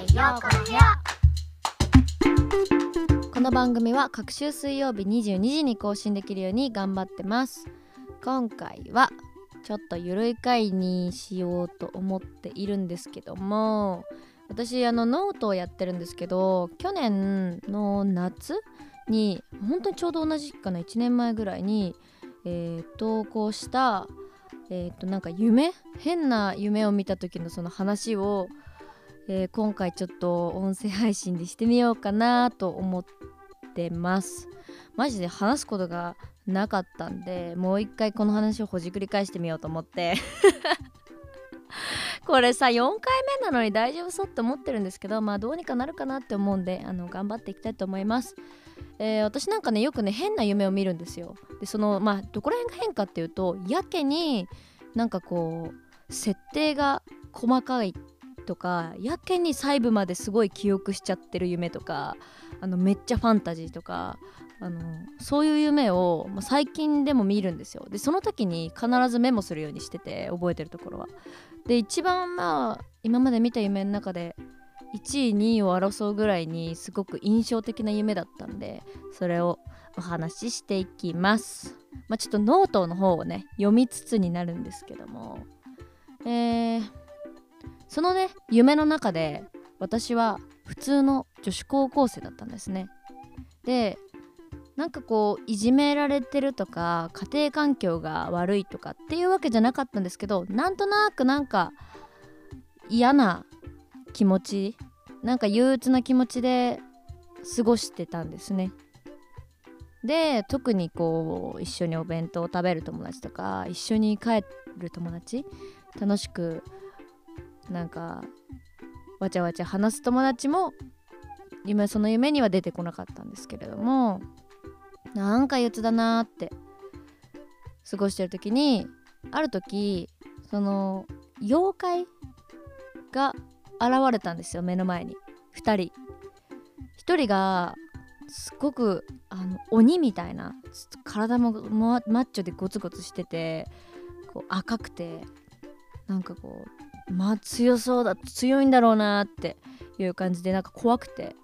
へようこの部屋この番組は各週水曜日22時に更新できるように頑張ってます。今回はちょっとゆるい回にしようと思っているんですけども私あのノートをやってるんですけど去年の夏に本当にちょうど同じかな1年前ぐらいに、えー、投稿したえっ、ー、となんか夢？変な夢を見た時のその話を、えー、今回ちょっと音声配信でしてみようかなと思ってます。マジで話すことがなかったんでもう一回この話をほじくり返してみようと思って。これさ4回目なのに大丈夫そうって思ってるんですけどまあどうにかなるかなって思うんであの頑張っていきたいと思います。えー、私なんかねよくね変な夢を見るんですよ。でそのまあどこら辺が変かっていうとやけになんかこう設定が細かいとかやけに細部まですごい記憶しちゃってる夢とかあのめっちゃファンタジーとかあのそういう夢を、まあ、最近でも見るんですよ。でその時に必ずメモするようにしてて覚えてるところは。で一番まあ今まで見た夢の中で1位2位を争うぐらいにすごく印象的な夢だったんでそれをお話ししていきます。まあ、ちょっとノートの方をね読みつつになるんですけども、えー、そのね夢の中で私は普通の女子高校生だったんですね。でなんかこういじめられてるとか家庭環境が悪いとかっていうわけじゃなかったんですけどなんとなくなんか嫌な気持ちなんか憂鬱な気持ちで過ごしてたんですねで特にこう一緒にお弁当を食べる友達とか一緒に帰る友達楽しくなんかわちゃわちゃ話す友達も夢その夢には出てこなかったんですけれどもなんか憂鬱だなって過ごしてる時にある時その妖怪が現れたんですよ目の前に。2人。1人がすごくあの鬼みたいな体もマッチョでゴツゴツしててこう赤くてなんかこうまあ強そうだ強いんだろうなっていう感じでなんか怖くて。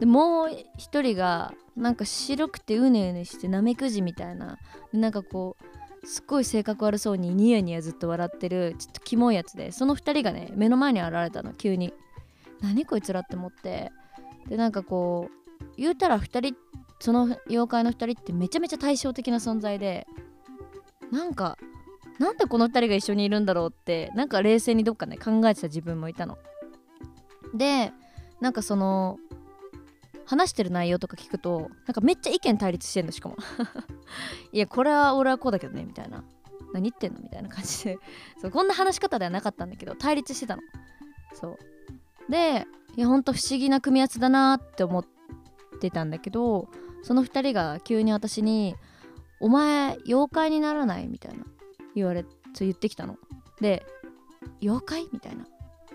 でもう一人がなんか白くてうねうねしてナメクジみたいな。なんかこうすっごい性格悪そうにニヤニヤずっと笑ってるちょっとキモいやつで。その2人がね目の前に現れたの急に。何こいつらって思って。でなんかこう言うたら2人その妖怪の2人ってめちゃめちゃ対照的な存在で。なんかなんでこの2人が一緒にいるんだろうってなんか冷静にどっかね考えてた自分もいたの。でなんかその話してる内容とか聞くとなんかめっちゃ意見対立してんのしかも。いやこれは俺はこうだけどねみたいな。何言ってんのみたいな感じで。そうこんな話し方ではなかったんだけど対立してたの。そう。でいやほんと不思議な組み合わせだなって思ってたんだけどその2人が急に私に「お前妖怪にならない?」みたいな。言われそう言ってきたの。で「妖怪?」みたいな。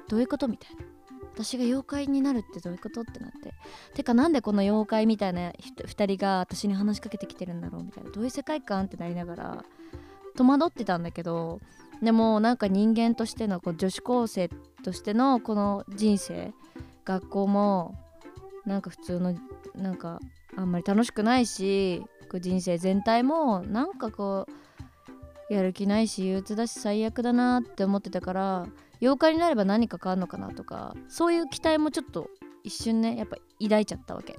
どういうこと？みたいな。私が妖怪になるってどういうこと？ってなって。てかなんでこの妖怪みたいな2人が私に話しかけてきてるんだろう？みたいな。どういう世界観？ってなりながら戸惑ってたんだけどでもなんか人間としてのこう女子高生としてのこの人生学校もなんか普通のなんかあんまり楽しくないし人生全体もなんかこうやる気ないし憂鬱だし最悪だなって思ってたから妖怪になれば何か変わるのかなとかそういう期待もちょっと一瞬ねやっぱ抱いちゃったわけ。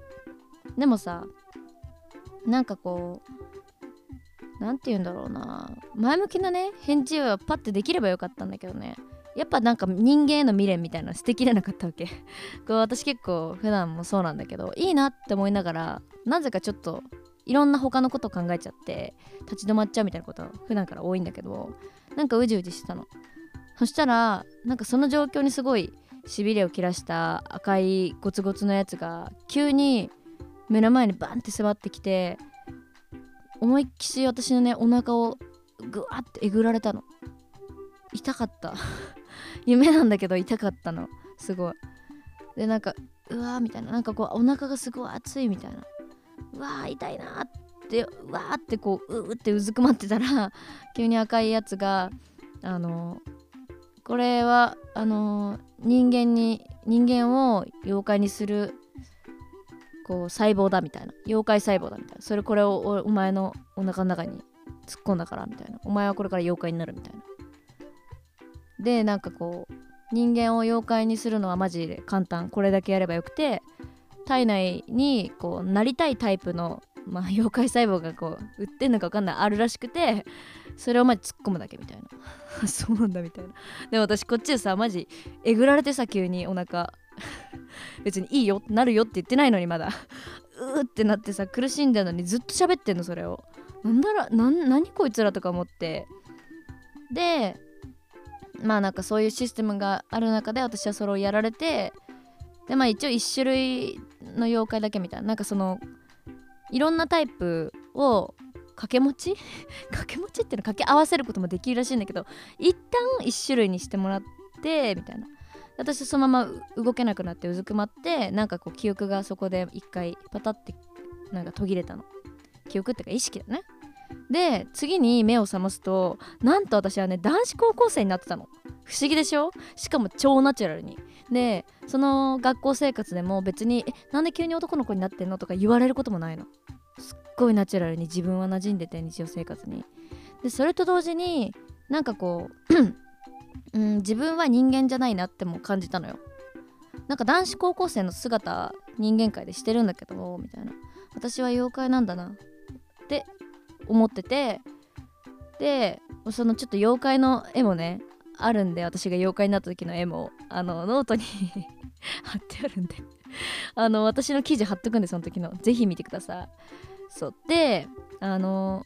でもさなんかこう何て言うんだろうな。前向きなね返事はパッてできればよかったんだけどね。やっぱなんか人間への未練みたいなの捨てきれなかったわけ。こう私結構普段もそうなんだけどいいなって思いながらなぜかちょっといろんな他のこと考えちゃって立ち止まっちゃうみたいなことは普段から多いんだけどなんかうじうじしてたの。そしたらなんかその状況にすごいしびれを切らした赤いゴツゴツのやつが急に目の前にバンって迫ってきて思いっきし私のねお腹をグワッてえぐられたの。痛かった。夢なんだけど痛かったの。すごい。でなんかうわーみたいな。なんかこうお腹がすごい熱いみたいな。うわー痛いなってうわーってこううーってうずくまってたら 急に赤いやつがあのこれはあの人間に人間を妖怪にするこう細胞だみたいな。妖怪細胞だみたいな。それこれをおお前のお腹の中に突っ込んだからみたいな。お前はこれから妖怪になるみたいな。でなんかこう人間を妖怪にするのはマジで簡単。これだけやればよくて体内にこうなりたいタイプの、まあ、妖怪細胞がこう売ってんのか分かんないあるらしくてそれをマジ突っ込むだけみたいな。そうなんだみたいな。でも私こっちでさマジえぐられてさ急にお腹。別にいいよなるよって言ってないのにまだ。うーってなってさ苦しんでるのにずっと喋ってんのそれを。なんだら何こいつらとか思って。でまあなんかそういうシステムがある中で私はそれをやられてでまあ一応一種類の妖怪だけみたいな。なんかそのいろんなタイプを掛け持ち？掛け持ちっていうの掛け合わせることもできるらしいんだけど一旦一種類にしてもらってみたいな。私そのまま動けなくなってうずくまってなんかこう記憶がそこで一回パタってなんか途切れたの。記憶っていうか意識だね。で次に目を覚ますとなんと私はね男子高校生になってたの。不思議でしょ？しかも超ナチュラルに。でその学校生活でも別に「えなんで急に男の子になってんの?」とか言われることもないの。すっごいナチュラルに自分は馴染んでて日常生活に。でそれと同時になんかこう、うん、自分は人間じゃないなっても感じたのよ。なんか男子高校生の姿人間界でしてるんだけどみたいな私は妖怪なんだなって思っててでそのちょっと妖怪の絵もねあるんで私が妖怪になった時の絵もあのノートに 貼ってあるんであの私の記事貼っとくんでその時の。ぜひ見てください。そう。であの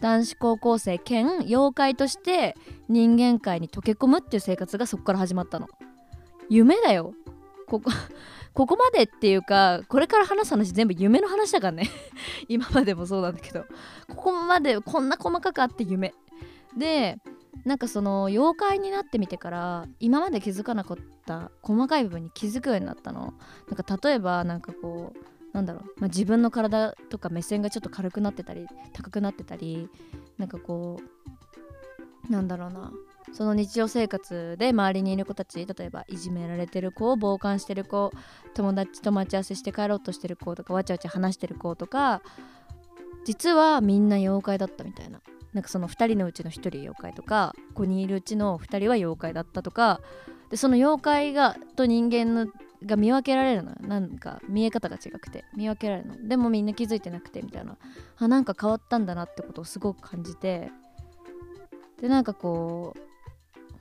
男子高校生兼妖怪として人間界に溶け込むっていう生活がそこから始まったの。夢だよ。ここここまでっていうかこれから話す話全部夢の話だからね。今までもそうなんだけど。ここまでこんな細かくあって夢。でなんかその妖怪になってみてから今まで気づかなかった細かい部分に気づくようになったの。なんか例えばなんかこうなんだろう、まあ、自分の体とか目線がちょっと軽くなってたり高くなってたりなんかこうなんだろうな。その日常生活で周りにいる子たち例えばいじめられてる子を傍観してる子友達と待ち合わせして帰ろうとしてる子とかわちゃわちゃ話してる子とか実はみんな妖怪だったみたいな。なんかその2人のうちの1人妖怪とか5人いるうちの2人は妖怪だったとかでその妖怪がと人間のが見分けられるのよなんか見え方が違くて見分けられるの。でもみんな気づいてなくてみたいな。あなんか変わったんだなってことをすごく感じて。でなんかこう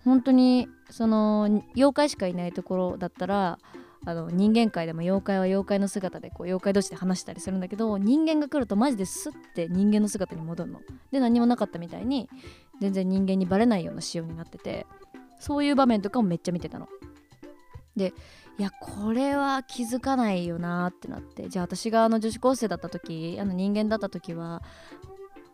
本当にその妖怪しかいないところだったらあの人間界でも妖怪は妖怪の姿でこう妖怪同士で話したりするんだけど人間が来るとマジでスッて人間の姿に戻るの。で何もなかったみたいに全然人間にバレないような仕様になっててそういう場面とかもめっちゃ見てたの。でいやこれは気づかないよなってなってじゃあ私があの女子高生だった時あの人間だった時は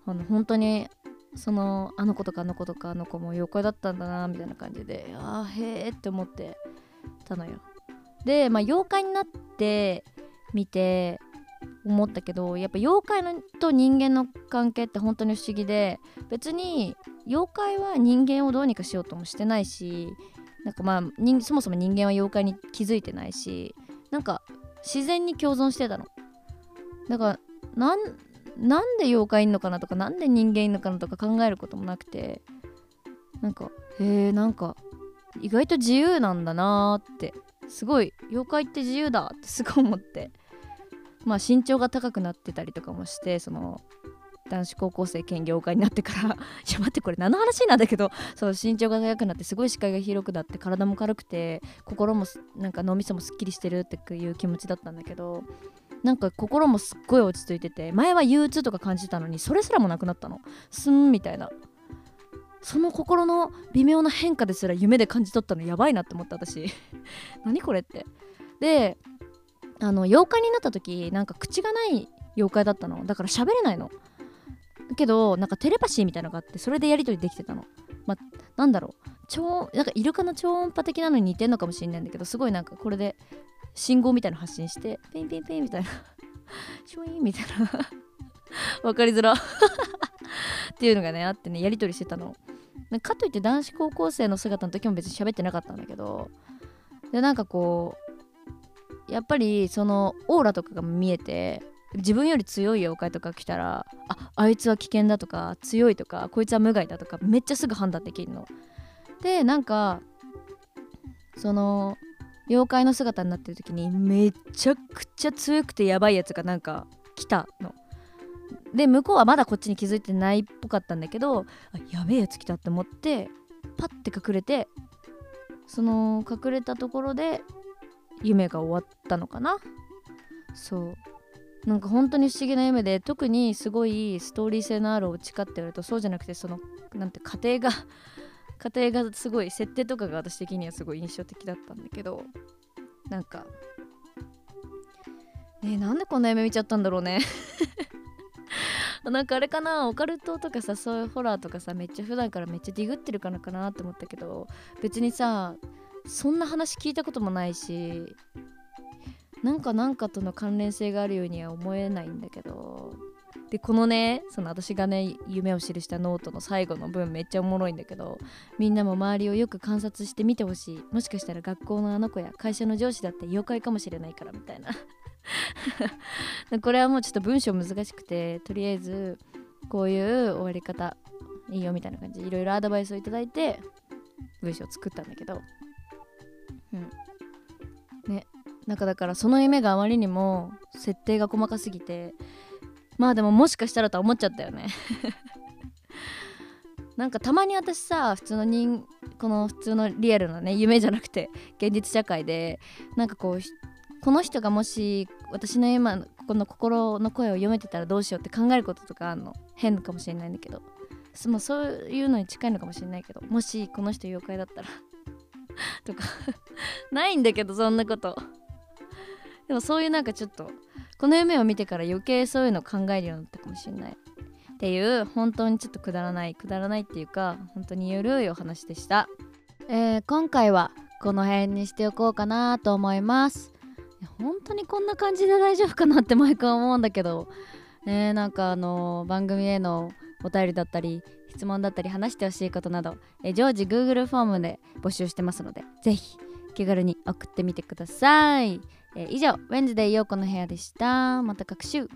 あの本当にそのあの子とかあの子とかあの子も妖怪だったんだなみたいな感じでああへえって思ってたのよ。でまあ妖怪になってみて思ったけどやっぱ妖怪のと人間の関係って本当に不思議で別に妖怪は人間をどうにかしようともしてないしなんかまあそもそも人間は妖怪に気づいてないしなんか自然に共存してたの。だからなんなんで妖怪いんのかなとかなんで人間いんのかなとか考えることもなくてなんかへえんか意外と自由なんだなーってすごい妖怪って自由だってすごい思ってまあ身長が高くなってたりとかもしてその男子高校生兼業界になってから いや待ってこれ何の話なんだけどそう身長が高くなってすごい視界が広くなって体も軽くて心もなんか脳みそもすっきりしてるっていう気持ちだったんだけどなんか心もすっごい落ち着いてて前は憂鬱とか感じてたのにそれすらもなくなったの。すんみたいな。その心の微妙な変化ですら夢で感じ取ったの。やばいなって思った私。何これって。であの妖怪になった時なんか口がない妖怪だったの。だから喋れないの。けどなんかテレパシーみたいなのがあってそれでやり取りできてたの。まあなんだろう。超なんかイルカの超音波的なのに似てんのかもしれないんだけどすごいなんかこれで信号みたいな発信してピンピンピンみたいな。シュイーンみたいな。分かりづら。っていうのがねあってねやり取りしてたの。かといって男子高校生の姿の時も別に喋ってなかったんだけど。でなんかこうやっぱりそのオーラとかが見えて自分より強い妖怪とか来たらああいつは危険だとか強いとかこいつは無害だとかめっちゃすぐ判断できるの。でなんかその妖怪の姿になってる時にめちゃくちゃ強くてやばいやつがなんか来たの。で向こうはまだこっちに気づいてないっぽかったんだけどあやべえやつ来たって思ってパッて隠れてその隠れたところで夢が終わったのかなそうなんか本当に不思議な夢で特にすごいストーリー性のあるお家かって言われるとそうじゃなくてそのなんて家庭が家庭がすごい設定とかが私的にはすごい印象的だったんだけどなんかねなんでこんな夢見ちゃったんだろうね。なんかあれかなオカルトとかさそういうホラーとかさめっちゃ普段からめっちゃディグってるからかなって思ったけど別にさそんな話聞いたこともないしなんかなんかとの関連性があるようには思えないんだけどでこのねその私がね夢を記したノートの最後の文めっちゃおもろいんだけどみんなも周りをよく観察してみてほしい。もしかしたら学校のあの子や会社の上司だって妖怪かもしれないからみたいな。これはもうちょっと文章難しくてとりあえずこういう終わり方いいよみたいな感じ。でいろいろアドバイスをいただいて文章を作ったんだけど。うん。ね。なんかだからその夢があまりにも設定が細かすぎてまあでももしかしたらとは思っちゃったよね。なんかたまに私さ普通の人この普通のリアルなね夢じゃなくて現実社会でなんかこうこの人がもし私の今ここの心の声を読めてたらどうしようって考えることとかあるの。変かもしれないんだけど。もうそういうのに近いのかもしれないけどもしこの人妖怪だったら。とか。ないんだけどそんなこと。でもそういうなんかちょっとこの夢を見てから余計そういうの考えるようになったかもしれないっていう本当にちょっとくだらないくだらないっていうか本当にゆるいお話でした、えー、今回はこの辺にしておこうかなと思います。本当にこんな感じで大丈夫かなって毎回思うんだけど。ねなんかあの番組へのお便りだったり質問だったり話してほしいことなど、え常時 Google フォームで募集してますのでぜひ気軽に送ってみてください。えー、以上、ウェンズデー陽子の部屋でした。また各週。